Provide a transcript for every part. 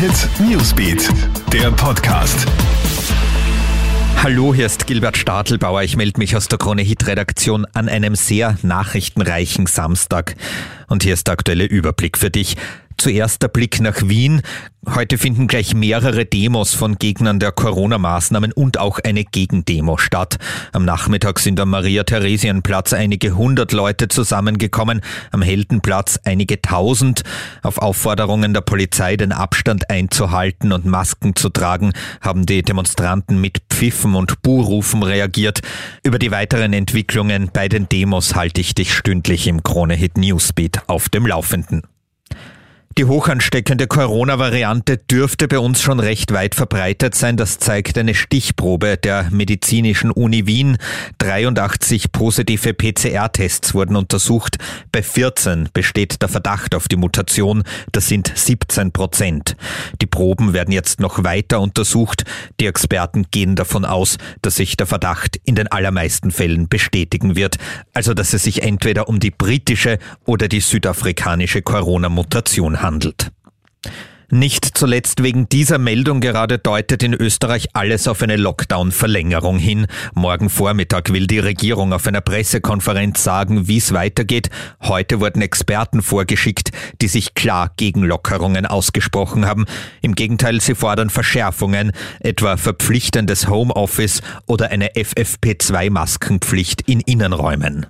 Hit Newsbeat, der Podcast. Hallo, hier ist Gilbert Stadelbauer. Ich melde mich aus der Krone Hit Redaktion an einem sehr nachrichtenreichen Samstag. Und hier ist der aktuelle Überblick für dich. Zuerst der Blick nach Wien. Heute finden gleich mehrere Demos von Gegnern der Corona-Maßnahmen und auch eine Gegendemo statt. Am Nachmittag sind am Maria-Theresienplatz einige hundert Leute zusammengekommen, am Heldenplatz einige tausend. Auf Aufforderungen der Polizei, den Abstand einzuhalten und Masken zu tragen, haben die Demonstranten mit Pfiffen und Buhrufen reagiert. Über die weiteren Entwicklungen bei den Demos halte ich dich stündlich im Krone-Hit Newsbeat auf dem Laufenden. Die hochansteckende Corona-Variante dürfte bei uns schon recht weit verbreitet sein. Das zeigt eine Stichprobe der Medizinischen Uni Wien. 83 positive PCR-Tests wurden untersucht. Bei 14 besteht der Verdacht auf die Mutation. Das sind 17 Prozent. Die Proben werden jetzt noch weiter untersucht. Die Experten gehen davon aus, dass sich der Verdacht in den allermeisten Fällen bestätigen wird. Also, dass es sich entweder um die britische oder die südafrikanische Corona-Mutation handelt. Nicht zuletzt wegen dieser Meldung gerade deutet in Österreich alles auf eine Lockdown-Verlängerung hin. Morgen Vormittag will die Regierung auf einer Pressekonferenz sagen, wie es weitergeht. Heute wurden Experten vorgeschickt, die sich klar gegen Lockerungen ausgesprochen haben. Im Gegenteil, sie fordern Verschärfungen, etwa verpflichtendes Homeoffice oder eine FFP2-Maskenpflicht in Innenräumen.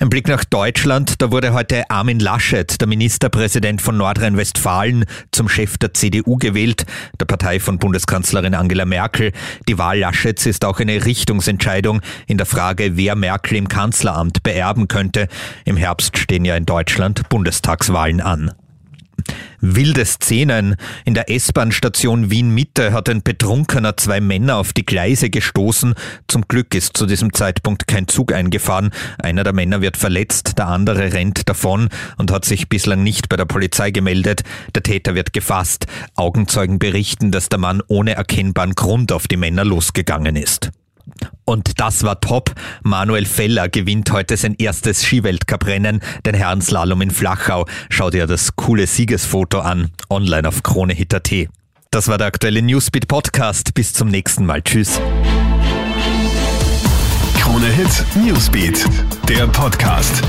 Ein Blick nach Deutschland. Da wurde heute Armin Laschet, der Ministerpräsident von Nordrhein-Westfalen, zum Chef der CDU gewählt, der Partei von Bundeskanzlerin Angela Merkel. Die Wahl Laschets ist auch eine Richtungsentscheidung in der Frage, wer Merkel im Kanzleramt beerben könnte. Im Herbst stehen ja in Deutschland Bundestagswahlen an. Wilde Szenen. In der S-Bahn-Station Wien-Mitte hat ein Betrunkener zwei Männer auf die Gleise gestoßen. Zum Glück ist zu diesem Zeitpunkt kein Zug eingefahren. Einer der Männer wird verletzt, der andere rennt davon und hat sich bislang nicht bei der Polizei gemeldet. Der Täter wird gefasst. Augenzeugen berichten, dass der Mann ohne erkennbaren Grund auf die Männer losgegangen ist. Und das war top. Manuel Feller gewinnt heute sein erstes Skiweltcuprennen, den Herrenslalom in Flachau. Schau dir das coole Siegesfoto an, online auf KroneHit.at. Das war der aktuelle Newsbeat Podcast. Bis zum nächsten Mal. Tschüss. KroneHit Newsbeat, der Podcast.